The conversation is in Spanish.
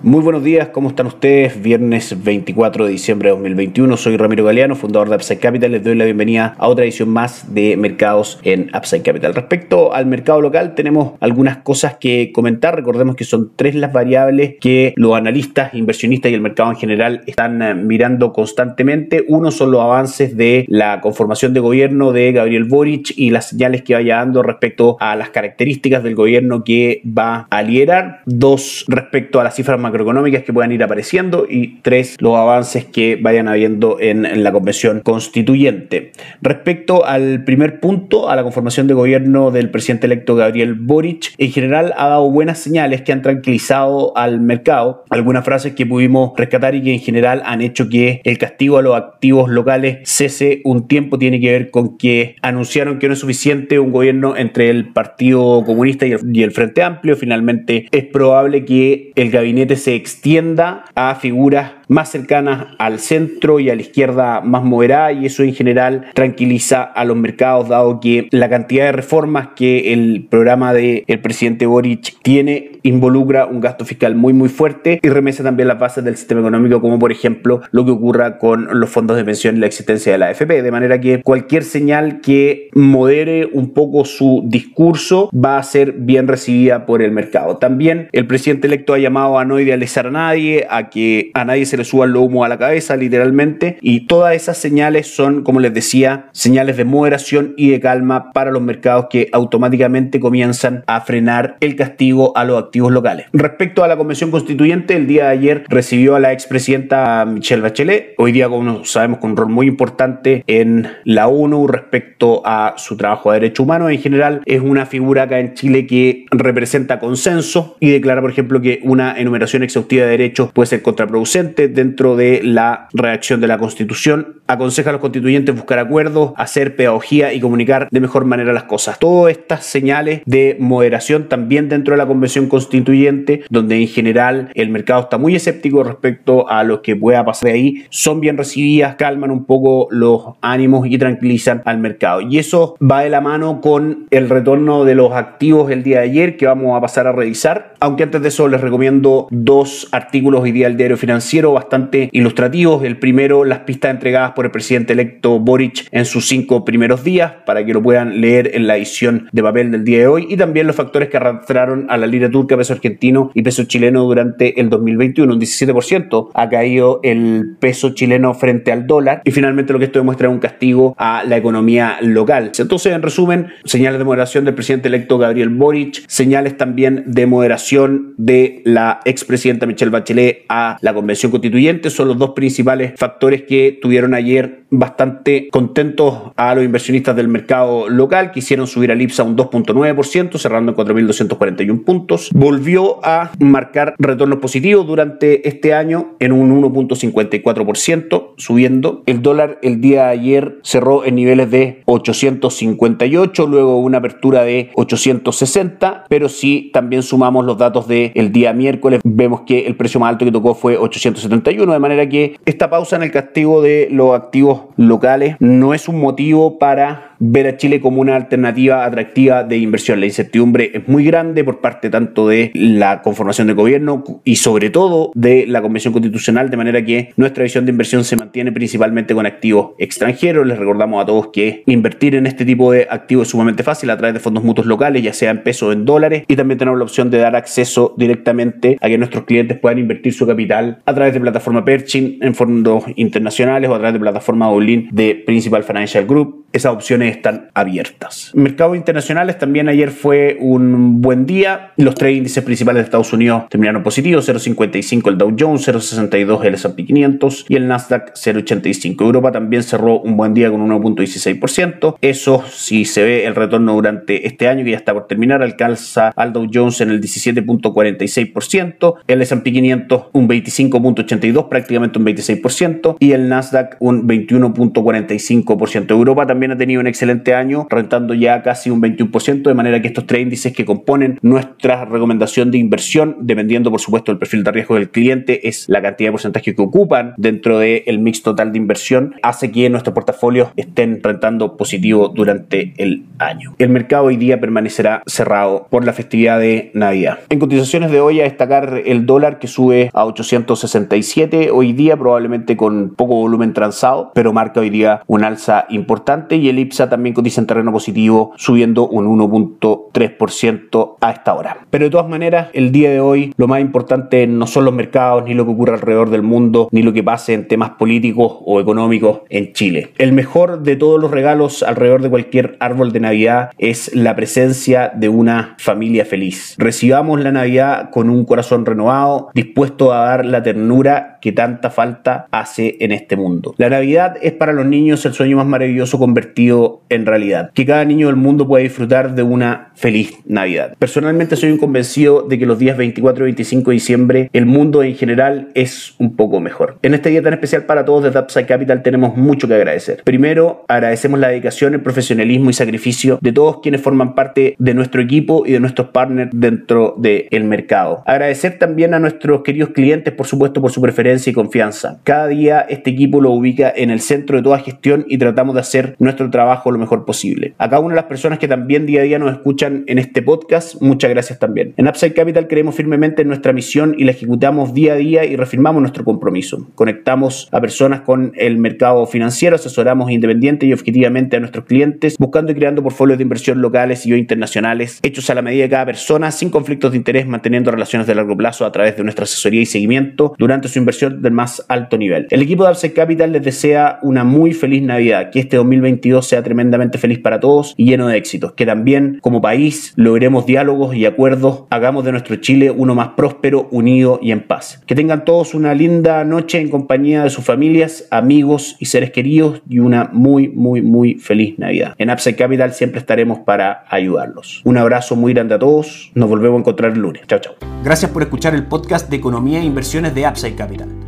Muy buenos días, ¿cómo están ustedes? Viernes 24 de diciembre de 2021, soy Ramiro Galeano, fundador de Upside Capital. Les doy la bienvenida a otra edición más de mercados en Upside Capital. Respecto al mercado local, tenemos algunas cosas que comentar. Recordemos que son tres las variables que los analistas, inversionistas y el mercado en general están eh, mirando constantemente. Uno son los avances de la conformación de gobierno de Gabriel Boric y las señales que vaya dando respecto a las características del gobierno que va a liderar. Dos, respecto a las cifras macro económicas que puedan ir apareciendo y tres, los avances que vayan habiendo en, la convención constituyente. Respecto al primer punto, a la conformación de gobierno del presidente electo Gabriel Boric, en general ha dado buenas señales que han tranquilizado al mercado, algunas frases que pudimos rescatar y que en general han hecho que el castigo a los activos locales cese un tiempo, tiene que ver con que anunciaron que no es suficiente un gobierno entre el Partido Comunista y el, y el Frente Amplio, finalmente es probable que el gabinete se extienda a figuras más cercanas al centro y a la izquierda más moderada y eso en general tranquiliza a los mercados dado que la cantidad de reformas que el programa del el presidente Boric tiene involucra un gasto fiscal muy muy fuerte y remesa también las bases del sistema económico como por ejemplo lo que ocurra con los fondos de pensión y la existencia de la AFP de manera que cualquier señal que modere un poco su discurso va a ser bien recibida por el mercado. También el presidente electo ha llamado a no idealizar a nadie a que a nadie se le suba el humo a la cabeza, literalmente. Y todas esas señales son, como les decía, señales de moderación y de calma para los mercados que automáticamente comienzan a frenar el castigo a los activos locales. Respecto a la convención constituyente, el día de ayer recibió a la expresidenta Michelle Bachelet, hoy día, como sabemos, con un rol muy importante en la ONU respecto a su trabajo de derechos humanos. En general, es una figura acá en Chile que representa consenso y declara, por ejemplo, que una enumeración exhaustiva de derechos puede ser contraproducente dentro de la reacción de la Constitución. Aconseja a los constituyentes buscar acuerdos, hacer pedagogía y comunicar de mejor manera las cosas. Todas estas señales de moderación también dentro de la Convención Constituyente, donde en general el mercado está muy escéptico respecto a lo que pueda pasar de ahí, son bien recibidas, calman un poco los ánimos y tranquilizan al mercado. Y eso va de la mano con el retorno de los activos el día de ayer que vamos a pasar a revisar. Aunque antes de eso les recomiendo dos artículos hoy día del diario financiero bastante ilustrativos. El primero, las pistas entregadas por el presidente electo Boric en sus cinco primeros días, para que lo puedan leer en la edición de papel del día de hoy. Y también los factores que arrastraron a la lira turca, peso argentino y peso chileno durante el 2021. Un 17% ha caído el peso chileno frente al dólar. Y finalmente lo que esto demuestra es un castigo a la economía local. Entonces, en resumen, señales de moderación del presidente electo Gabriel Boric, señales también de moderación de la expresidenta Michelle Bachelet a la Convención Constitucional son los dos principales factores que tuvieron ayer bastante contentos a los inversionistas del mercado local, que hicieron subir al IPSA un 2.9%, cerrando en 4.241 puntos. Volvió a marcar retornos positivos durante este año en un 1.54%, subiendo. El dólar el día de ayer cerró en niveles de 858, luego una apertura de 860, pero si también sumamos los datos del día miércoles, vemos que el precio más alto que tocó fue 870 de manera que esta pausa en el castigo de los activos locales no es un motivo para ver a Chile como una alternativa atractiva de inversión. La incertidumbre es muy grande por parte tanto de la conformación del gobierno y sobre todo de la Convención Constitucional, de manera que nuestra visión de inversión se mantiene principalmente con activos extranjeros. Les recordamos a todos que invertir en este tipo de activos es sumamente fácil a través de fondos mutuos locales, ya sea en pesos o en dólares, y también tenemos la opción de dar acceso directamente a que nuestros clientes puedan invertir su capital a través de plataforma Perchin en fondos internacionales o a través de plataforma Olin de Principal Financial Group. Esas opciones están abiertas. Mercados internacionales también ayer fue un buen día. Los tres índices principales de Estados Unidos terminaron positivos, 0.55 el Dow Jones, 0.62 el S&P 500 y el Nasdaq 0.85. Europa también cerró un buen día con 1.16%. Eso si se ve el retorno durante este año que ya está por terminar, alcanza al Dow Jones en el 17.46%, el S&P 500 un 25.82, prácticamente un 26% y el Nasdaq un 21.45%. Europa también ha tenido un excelente año, rentando ya casi un 21%, de manera que estos tres índices que componen nuestra recomendación de inversión, dependiendo por supuesto del perfil de riesgo del cliente, es la cantidad de porcentaje que ocupan dentro del mix total de inversión, hace que nuestros portafolios estén rentando positivo durante el año. El mercado hoy día permanecerá cerrado por la festividad de Navidad. En cotizaciones de hoy a destacar el dólar que sube a 867 hoy día, probablemente con poco volumen transado, pero marca hoy día un alza importante y el IPSA también cotiza en terreno positivo, subiendo un 1.3% a esta hora. Pero de todas maneras, el día de hoy lo más importante no son los mercados, ni lo que ocurre alrededor del mundo, ni lo que pase en temas políticos o económicos en Chile. El mejor de todos los regalos alrededor de cualquier árbol de Navidad es la presencia de una familia feliz. Recibamos la Navidad con un corazón renovado, dispuesto a dar la ternura que tanta falta hace en este mundo. La Navidad es para los niños el sueño más maravilloso convertido en realidad. Que cada niño del mundo pueda disfrutar de una feliz Navidad. Personalmente soy un convencido de que los días 24 y 25 de diciembre el mundo en general es un poco mejor. En este día tan especial para todos desde Upside Capital tenemos mucho que agradecer. Primero, agradecemos la dedicación, el profesionalismo y sacrificio de todos quienes forman parte de nuestro equipo y de nuestros partners dentro del mercado. Agradecer también a nuestros queridos clientes, por supuesto, por su preferencia y confianza. Cada día este equipo lo ubica en el centro de toda gestión y tratamos de hacer nuestro trabajo lo mejor posible. A cada una de las personas que también día a día nos escuchan en este podcast, muchas gracias también. En Upside Capital creemos firmemente en nuestra misión y la ejecutamos día a día y reafirmamos nuestro compromiso. Conectamos a personas con el mercado financiero, asesoramos independiente y objetivamente a nuestros clientes, buscando y creando portfolios de inversión locales y o internacionales, hechos a la medida de cada persona, sin conflictos de interés, manteniendo relaciones de largo plazo a través de nuestra asesoría y seguimiento durante su inversión del más alto nivel. El equipo de Upside Capital les desea una muy feliz Navidad, que este 2022 sea tremendamente feliz para todos y lleno de éxitos, que también como país logremos diálogos y acuerdos, hagamos de nuestro Chile uno más próspero, unido y en paz. Que tengan todos una linda noche en compañía de sus familias, amigos y seres queridos y una muy, muy, muy feliz Navidad. En Upside Capital siempre estaremos para ayudarlos. Un abrazo muy grande a todos, nos volvemos a encontrar el lunes. Chao, chao. Gracias por escuchar el podcast de Economía e Inversiones de Upside Capital.